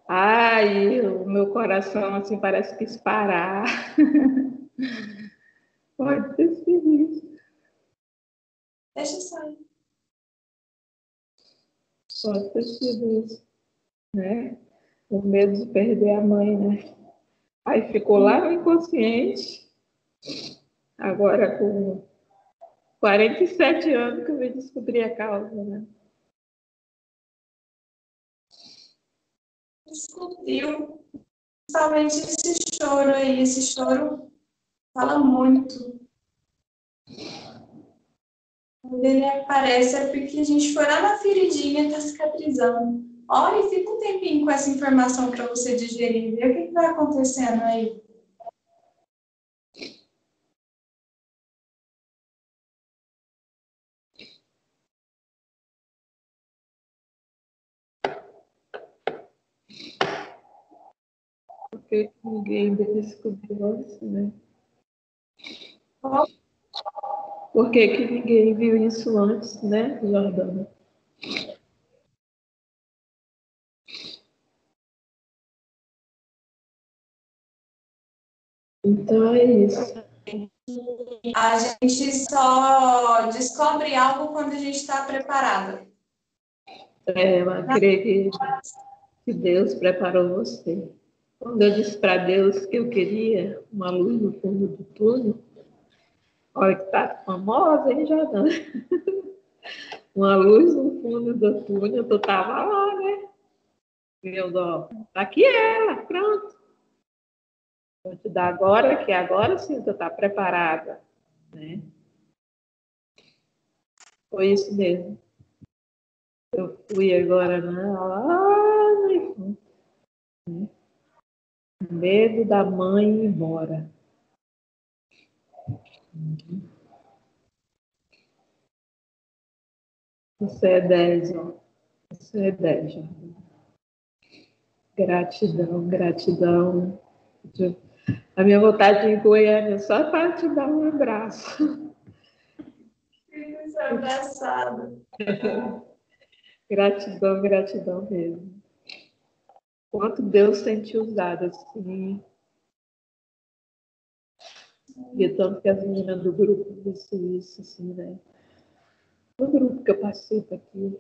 Ai, o meu coração assim parece que parar. Pode ter sido isso. Deixa sair. Pode ter sido isso. Né? O medo de perder a mãe, né? Aí ficou lá no inconsciente. Agora com 47 anos que eu vim descobrir a causa, né? Descobriu principalmente esse choro aí, esse choro fala muito. Quando ele aparece é porque a gente foi lá na feridinha, tá cicatrizando. Olha e fica um tempinho com essa informação para você digerir, ver o que, que vai acontecendo aí. Que ninguém descobriu antes, né? Por que, que ninguém viu isso antes, né, Jordana? Então é isso. A gente só descobre algo quando a gente está preparada. É, eu acredito que Deus preparou você. Quando eu disse para Deus que eu queria uma luz no fundo do túnel, olha que tá famosa, hein, Jordana? uma luz no fundo do túnel, tu tava lá, né? Meu dó, aqui ela, pronto. Vou te dar agora, que agora sim tu tá preparada, né? Foi isso mesmo. Eu fui agora né, fundo. Né? Medo da mãe ir embora. Você é 10, ó. Você é 10, ó. Gratidão, gratidão. A minha vontade de ir em Goiânia é só para te dar um abraço. Fico abraçada. gratidão, gratidão mesmo quanto Deus tem te usado assim. E tanto que as meninas do grupo disse isso, assim, né? No grupo que eu participo aqui.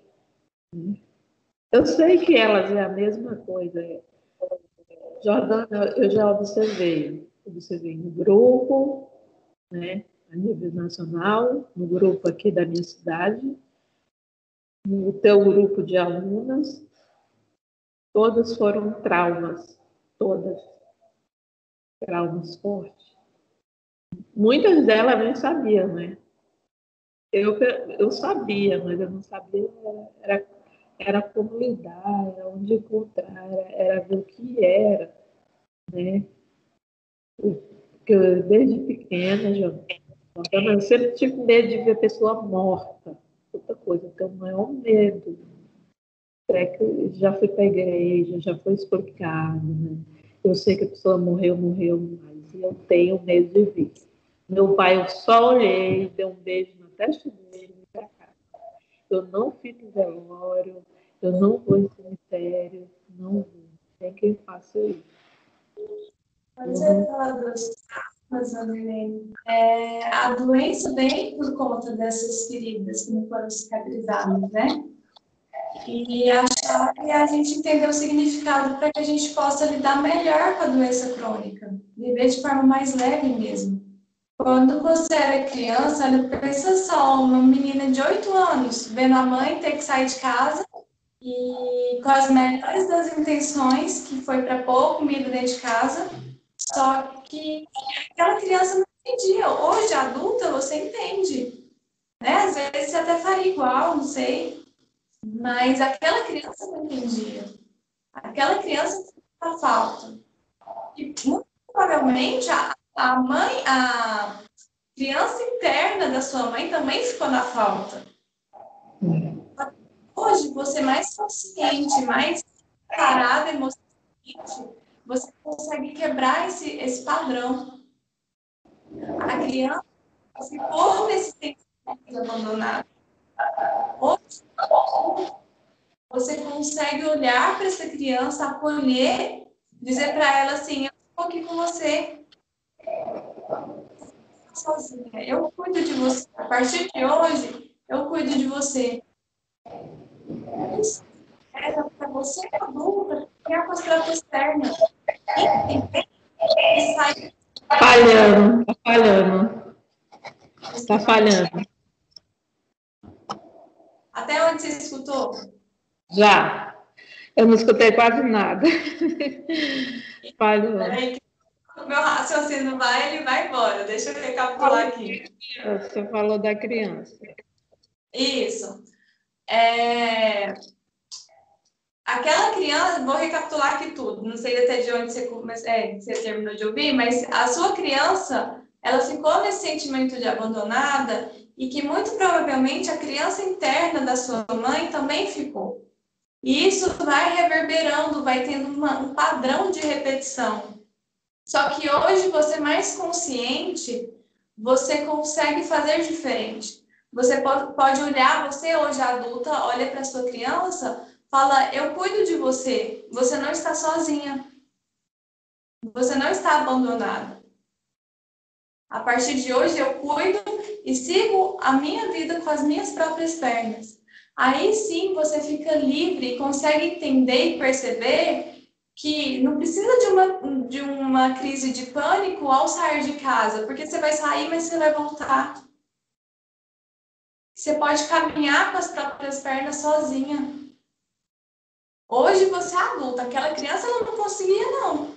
Eu sei que elas é a mesma coisa. Jordana, eu já observei. Observei no grupo, né? A nível nacional, no grupo aqui da minha cidade, no teu grupo de alunas, Todas foram traumas, todas. Traumas fortes. Muitas delas nem sabiam, né? Eu, eu sabia, mas eu não sabia, era, era como lidar, era onde encontrar, era, ver o que era, né? Porque eu, desde pequena, eu sempre tive medo de ver pessoa morta, outra coisa, então não é um medo, é que já fui para a igreja, já foi explicado, né? Eu sei que a pessoa morreu, morreu, mas eu tenho medo de ver. Meu pai, eu só olhei, dei um beijo na testa dele e para casa. Eu não fico em velório, eu não vou em cemitério, não vou. Tem quem faça isso. Mas você fala dos é, a doença vem por conta dessas feridas que não foram cicatrizadas, né? E achar que a gente entender o significado para que a gente possa lidar melhor com a doença crônica, viver de forma mais leve mesmo. Quando você era criança, pensa só, uma menina de 8 anos vendo a mãe ter que sair de casa e com as melhores das intenções, que foi para pôr comida dentro de casa, só que aquela criança não entendia. Hoje, adulta, você entende. Né? Às vezes você até faria igual, não sei. Mas aquela criança não entendia. Aquela criança sentia falta. E muito provavelmente a, a mãe, a criança interna da sua mãe também ficou na falta. Hoje, você mais consciente, mais parado emocionalmente, você consegue quebrar esse, esse padrão. A criança ficou nesse tempo abandonado. Hoje, você consegue olhar para essa criança, acolher, dizer para ela assim: Eu estou aqui com você. Sozinha. Eu cuido de você. A partir de hoje, eu cuido de você. É para você adulta, criar com as próprias pernas. E sai. Falhando, tá falhando. Está falhando. Até onde você escutou? Já. Eu não escutei quase nada. Falhou. O meu raciocínio vai, ele vai embora. Deixa eu recapitular aqui. Você falou da criança. Isso. É... Aquela criança, vou recapitular aqui tudo. Não sei até de onde você, é, você terminou de ouvir, mas a sua criança, ela ficou nesse sentimento de abandonada e que muito provavelmente a criança interna da sua mãe também ficou. E isso vai reverberando, vai tendo uma, um padrão de repetição. Só que hoje você mais consciente, você consegue fazer diferente. Você pode, olhar, você hoje adulta, olha para sua criança, fala: Eu cuido de você, você não está sozinha, você não está abandonada. A partir de hoje eu cuido e sigo a minha vida com as minhas próprias pernas. Aí sim você fica livre e consegue entender e perceber que não precisa de uma, de uma crise de pânico ao sair de casa, porque você vai sair, mas você vai voltar. Você pode caminhar com as próprias pernas sozinha. Hoje você é adulta, aquela criança não conseguia, não.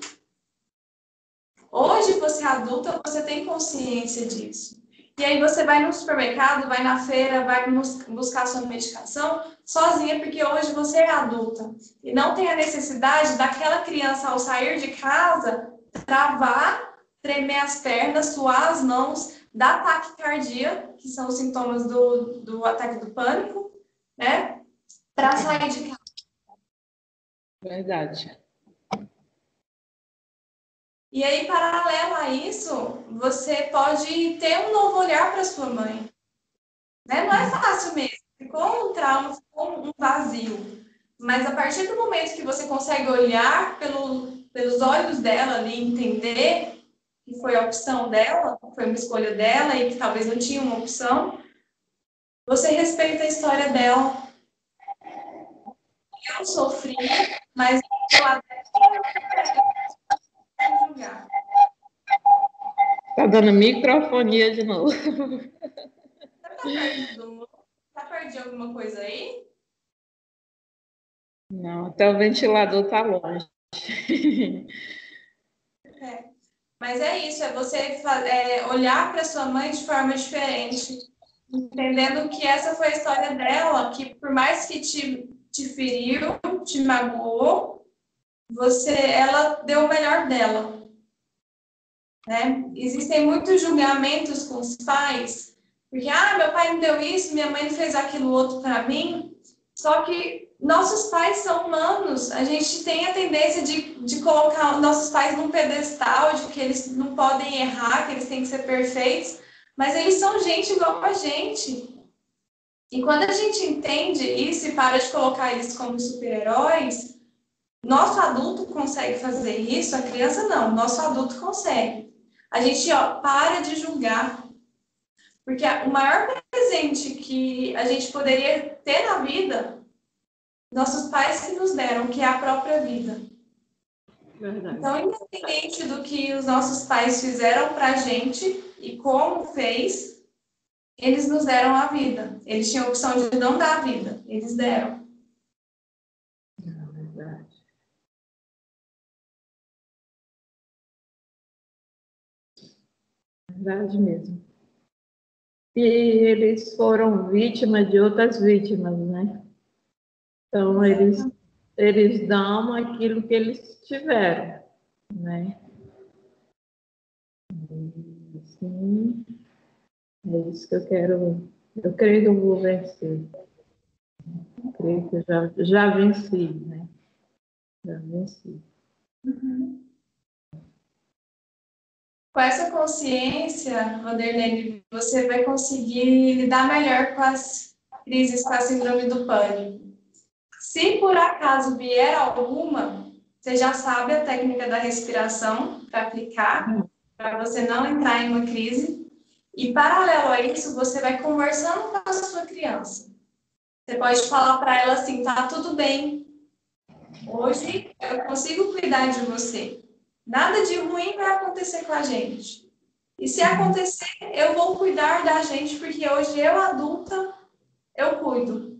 Hoje você é adulta, você tem consciência disso. E aí você vai no supermercado, vai na feira, vai buscar sua medicação sozinha, porque hoje você é adulta. E não tem a necessidade daquela criança, ao sair de casa, travar, tremer as pernas, suar as mãos, dar taquicardia, que são os sintomas do, do ataque do pânico, né? Para sair de casa. Verdade. E aí, paralelo a isso, você pode ter um novo olhar para sua mãe. Né? Não é fácil mesmo. Ficou um trauma, ficou um vazio. Mas a partir do momento que você consegue olhar pelo, pelos olhos dela ali, entender que foi a opção dela, foi uma escolha dela e que talvez não tinha uma opção, você respeita a história dela. Eu sofri, mas eu até julgar. Tá dando microfonia de novo. Tá perto de alguma coisa aí? Não, até o ventilador tá longe. É. Mas é isso, é você é, olhar para sua mãe de forma diferente, entendendo que essa foi a história dela, que por mais que te, te feriu, te magoou, você, ela deu o melhor dela. Né? Existem muitos julgamentos com os pais, porque, ah, meu pai me deu isso, minha mãe fez aquilo outro para mim, só que nossos pais são humanos, a gente tem a tendência de, de colocar nossos pais num pedestal, de que eles não podem errar, que eles têm que ser perfeitos, mas eles são gente igual a gente. E quando a gente entende isso e para de colocar eles como super-heróis, nosso adulto consegue fazer isso, a criança não, nosso adulto consegue. A gente ó, para de julgar. Porque o maior presente que a gente poderia ter na vida nossos pais que nos deram, que é a própria vida. Verdade. Então, independente do que os nossos pais fizeram para a gente e como fez, eles nos deram a vida. Eles tinham a opção de não dar a vida, eles deram. É verdade. Verdade mesmo. E eles foram vítimas de outras vítimas, né? Então, eles, eles dão aquilo que eles tiveram, né? Sim, é isso que eu quero. Eu creio que eu vou vencer. Eu creio que eu já, já venci, né? Já venci. Uhum. Com essa consciência, Vanderlei, você vai conseguir lidar melhor com as crises, com a síndrome do pânico. Se por acaso vier alguma, você já sabe a técnica da respiração para aplicar, para você não entrar em uma crise. E paralelo a isso, você vai conversando com a sua criança. Você pode falar para ela assim: tá tudo bem. Hoje eu consigo cuidar de você. Nada de ruim vai acontecer com a gente. E se acontecer, eu vou cuidar da gente, porque hoje eu, adulta, eu cuido.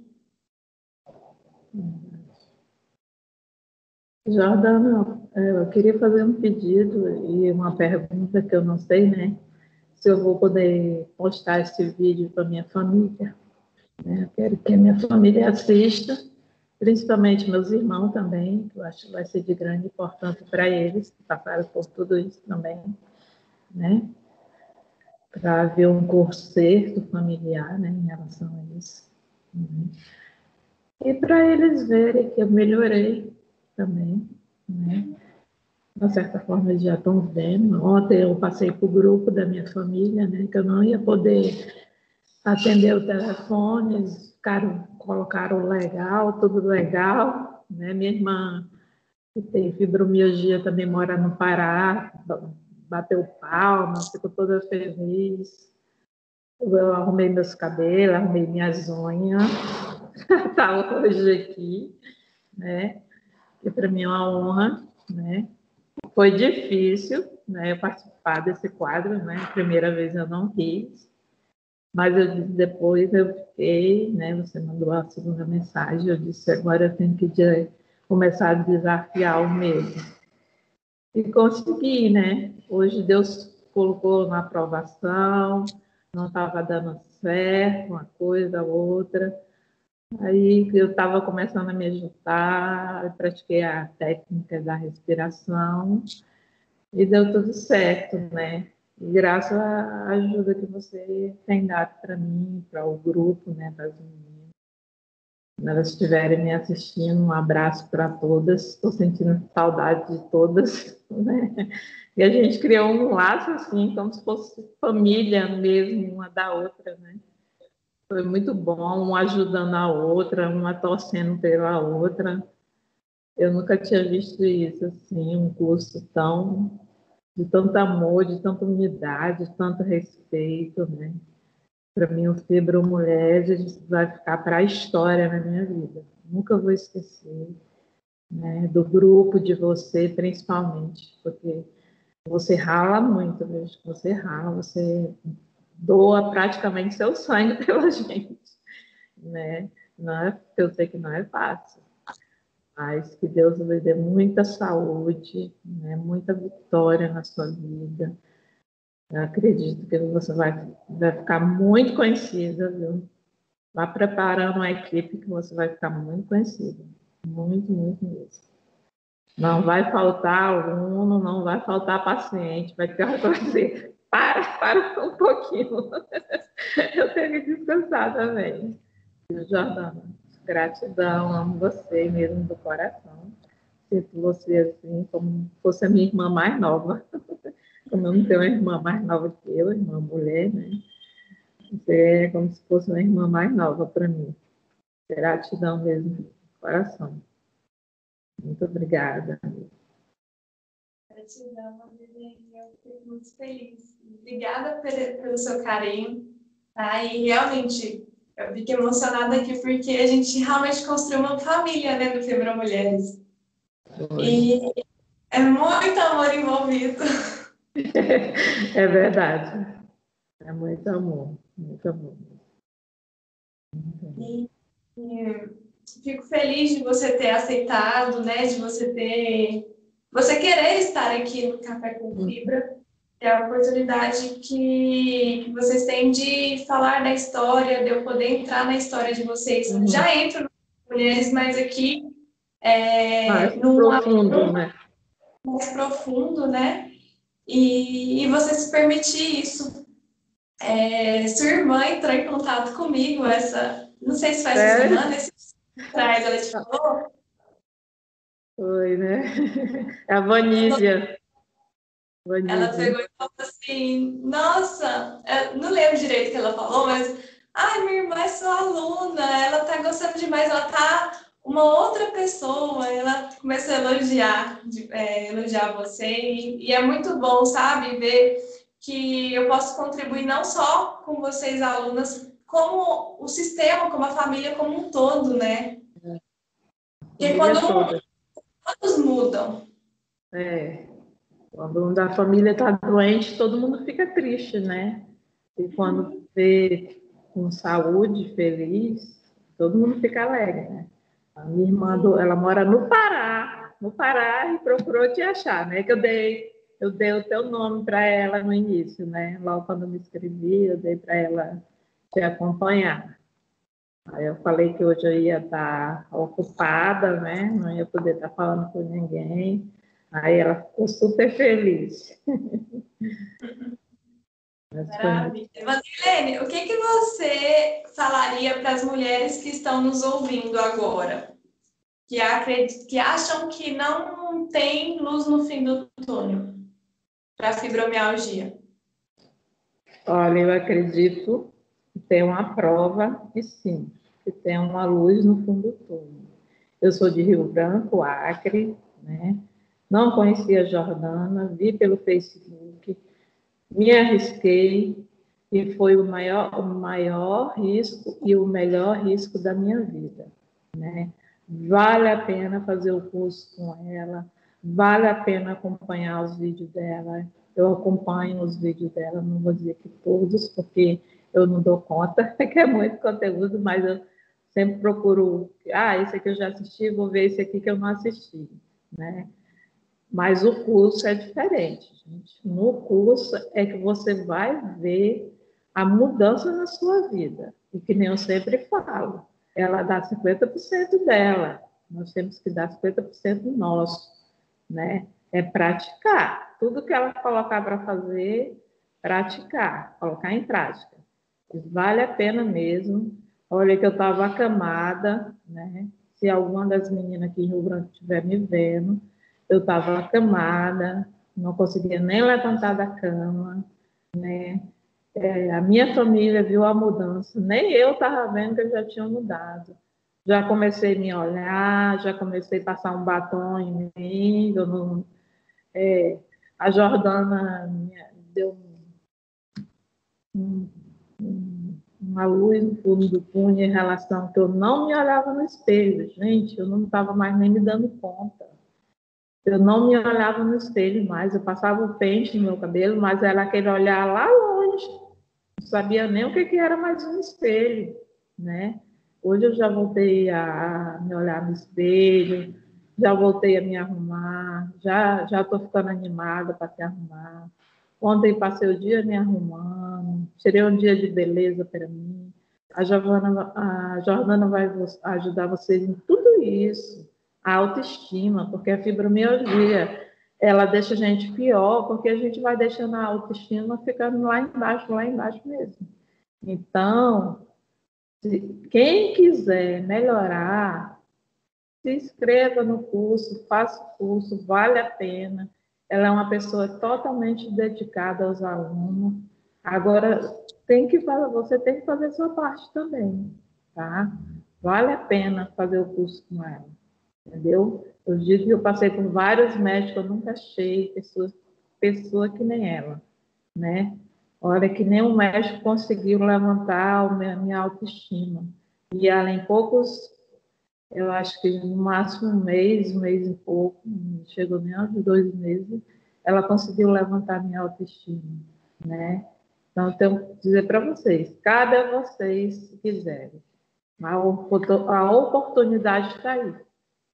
Jordana, é, eu queria fazer um pedido e uma pergunta que eu não sei, né? Se eu vou poder postar esse vídeo para minha família. Né? Eu quero que a minha família assista, principalmente meus irmãos também, que eu acho que vai ser de grande importância para eles, que passaram por tudo isso também, né? Para ver um conserto familiar, né, em relação a isso. Né? E para eles verem que eu melhorei também, né? de certa forma eles já estão vendo. Ontem eu passei para o grupo da minha família, né, que eu não ia poder atender o telefone, eles ficaram, colocaram legal, tudo legal, né, minha irmã que tem fibromialgia também mora no Pará, bateu palma, ficou toda feliz. Eu arrumei meus cabelos, arrumei minhas unhas, está hoje aqui, né? Que para mim é uma honra, né? Foi difícil, né? Eu participar desse quadro, né? Primeira vez eu não quis, mas eu depois eu fiquei, né? Você mandou a segunda mensagem, eu disse agora eu tenho que começar a desafiar o medo. E consegui, né? Hoje Deus colocou na aprovação, não estava dando certo, uma coisa, outra. Aí eu estava começando a me ajudar, pratiquei a técnica da respiração e deu tudo certo, né? Graças à ajuda que você tem dado para mim, para o grupo, né, das meninas. Quando elas estiverem me assistindo, um abraço para todas. Estou sentindo saudade de todas, né? E a gente criou um laço assim, como se fosse família mesmo, uma da outra, né? Foi muito bom, uma ajudando a outra, uma torcendo pela outra. Eu nunca tinha visto isso assim, um curso tão de tanto amor, de tanta unidade, de tanto respeito, né? Para mim, o Fibro Mulher vai ficar para a história na minha vida. Nunca vou esquecer né? do grupo, de você, principalmente, porque você rala muito, vejo você rala, você doa praticamente seu sangue pela gente, né? Não é, eu sei que não é fácil, mas que Deus lhe dê muita saúde, né? muita vitória na sua vida. Eu acredito que você vai, vai ficar muito conhecida, viu? Vá preparando uma equipe que você vai ficar muito conhecida. Muito, muito mesmo. Não vai faltar aluno, não vai faltar paciente, vai ter que fazer para, para um pouquinho. Eu tenho que descansar também. Jordana, gratidão, amo você mesmo do coração. Sinto você assim, como fosse a minha irmã mais nova. Como eu não tenho uma irmã mais nova que eu, irmã mulher, né? Você é como se fosse uma irmã mais nova para mim. Gratidão mesmo do coração. Muito obrigada. Gratidão, eu fico muito feliz. Obrigada pelo seu carinho. Tá? E realmente, eu fiquei emocionada aqui porque a gente realmente construiu uma família né, no Fibra Mulheres. Oi. E é muito amor envolvido. É verdade. É muito amor, muito amor. E, e, fico feliz de você ter aceitado, né? De você ter você querer estar aqui no Café com. Fibra é a oportunidade que, que vocês têm de falar da história, de eu poder entrar na história de vocês. Uhum. Já entro nas mulheres, mas aqui é, mais profundo, né? Mais profundo, né? E, e você se permitir isso. É, sua irmã entrou em contato comigo essa, não sei se faz é? uma semana, esse atrás, ela te falou? Foi, né? É a Vanísia. Ela pegou e falou assim, nossa, não lembro direito o que ela falou, mas ai, minha irmã é sua aluna, ela tá gostando demais, ela tá uma outra pessoa, ela começou a elogiar, é, elogiar você, e, e, é muito bom, sabe, ver que eu posso contribuir não só com vocês, alunas, como o sistema, como a família como um todo, né? É. Porque quando todos mudam. É. Quando da família está doente, todo mundo fica triste, né? E quando vê com saúde, feliz, todo mundo fica alegre, né? A minha irmã, ela mora no Pará, no Pará, e procurou te achar, né? Que eu dei, eu dei o teu nome para ela no início, né? Logo quando eu me inscrevi, eu dei para ela te acompanhar. Aí eu falei que hoje eu ia estar ocupada, né? Não ia poder estar falando com ninguém. Aí ela ficou super feliz. Maravilha. Marilene, o que, que você falaria para as mulheres que estão nos ouvindo agora? Que, acredit... que acham que não tem luz no fim do túnel para fibromialgia? Olha, eu acredito que tem uma prova e sim, que tem uma luz no fundo do túnel. Eu sou de Rio Branco, Acre, né? Não conhecia Jordana, vi pelo Facebook, me arrisquei e foi o maior, o maior risco e o melhor risco da minha vida, né? Vale a pena fazer o curso com ela, vale a pena acompanhar os vídeos dela. Eu acompanho os vídeos dela, não vou dizer que todos, porque eu não dou conta, que é muito conteúdo, mas eu sempre procuro, ah, esse aqui eu já assisti, vou ver esse aqui que eu não assisti, né? Mas o curso é diferente, gente. No curso é que você vai ver a mudança na sua vida. E que nem eu sempre falo, ela dá 50% dela, nós temos que dar 50% nosso, né? É praticar. Tudo que ela colocar para fazer, praticar, colocar em prática. Vale a pena mesmo. Olha que eu estava acamada, né? Se alguma das meninas aqui em Rio Branco estiver me vendo, eu estava acamada, não conseguia nem levantar da cama, né? É, a minha família viu a mudança, nem eu estava vendo que eu já tinha mudado. Já comecei a me olhar, já comecei a passar um batom em mim. Não, é, a Jordana deu um, um, uma luz no fundo do punho em relação que eu não me olhava no espelho. Gente, eu não estava mais nem me dando conta. Eu não me olhava no espelho mais, eu passava o pente no meu cabelo, mas era aquele olhar lá longe. Não sabia nem o que, que era mais um espelho, né? Hoje eu já voltei a me olhar no espelho, já voltei a me arrumar, já já estou ficando animada para se arrumar. Ontem passei o dia me arrumando, tirei um dia de beleza para mim. A Giovana, a Jordana vai ajudar vocês em tudo isso a autoestima, porque a fibromialgia ela deixa a gente pior, porque a gente vai deixando a autoestima ficando lá embaixo, lá embaixo mesmo. Então, quem quiser melhorar, se inscreva no curso, faça o curso, vale a pena. Ela é uma pessoa totalmente dedicada aos alunos. Agora, tem que fazer, você tem que fazer sua parte também, tá? Vale a pena fazer o curso com ela entendeu? Eu digo que eu passei por vários médicos, eu nunca achei pessoa, pessoa que nem ela, né? Olha que nem um médico conseguiu levantar a minha, minha autoestima. E ela em poucos, eu acho que no máximo um mês, um mês e pouco, não chegou nem aos dois meses, ela conseguiu levantar a minha autoestima, né? Então, eu tenho que dizer para vocês, cabe a vocês, se quiserem. A oportunidade está aí.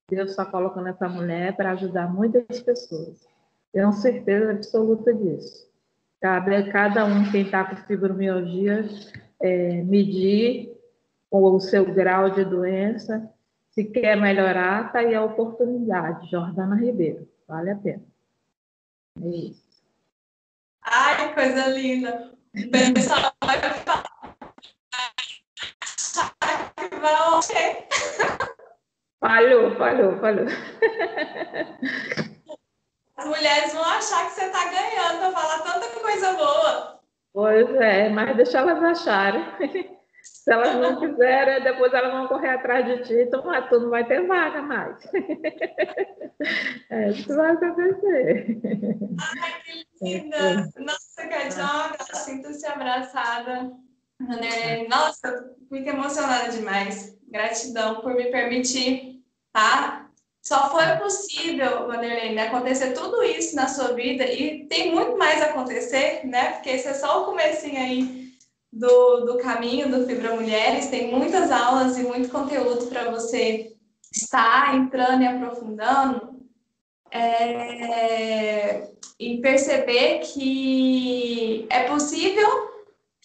Deus está colocando essa mulher para ajudar muitas pessoas. Tenho certeza absoluta disso. Cabe cada um, quem está com fibromialgia, é, medir o seu grau de doença. Se quer melhorar, está aí a oportunidade. Jordana Ribeiro, vale a pena. É isso. Ai, coisa linda. O pessoal vai falar. Vai Falhou, falhou, falhou. As mulheres vão achar que você está ganhando falar tanta coisa boa. Pois é, mas deixa elas acharem. Se elas não quiserem, depois elas vão correr atrás de ti, então tu não vai ter vaga mais. É, isso vai acontecer. Ai, que linda! Nossa, Cadinha, sinto-se abraçada. Nossa, fico emocionada demais. Gratidão por me permitir, tá? Só foi possível, Vanderlei, acontecer tudo isso na sua vida e tem muito mais a acontecer, né? Porque esse é só o comecinho aí do, do caminho do Fibra Mulheres. Tem muitas aulas e muito conteúdo para você estar entrando e aprofundando. É, e perceber que é possível,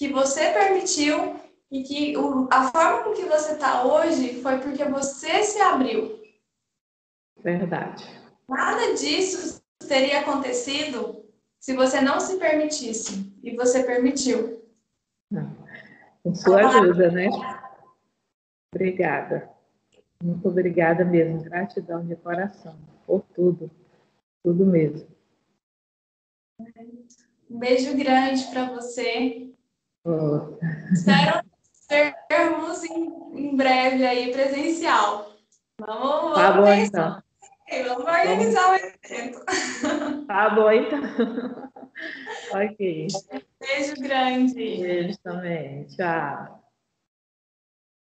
que você permitiu e que o, a forma com que você está hoje foi porque você se abriu. Verdade. Nada disso teria acontecido se você não se permitisse. E você permitiu. Com sua ajuda, né? Obrigada. Muito obrigada mesmo. Gratidão de coração por tudo. Tudo mesmo. Um beijo grande para você. Oh. Espero vermos em, em, breve aí presencial. Vamos, tá vamos bom, então. Vamos organizar o evento. Tá bom, então. ok. Beijo grande. Beijo também. Tchau.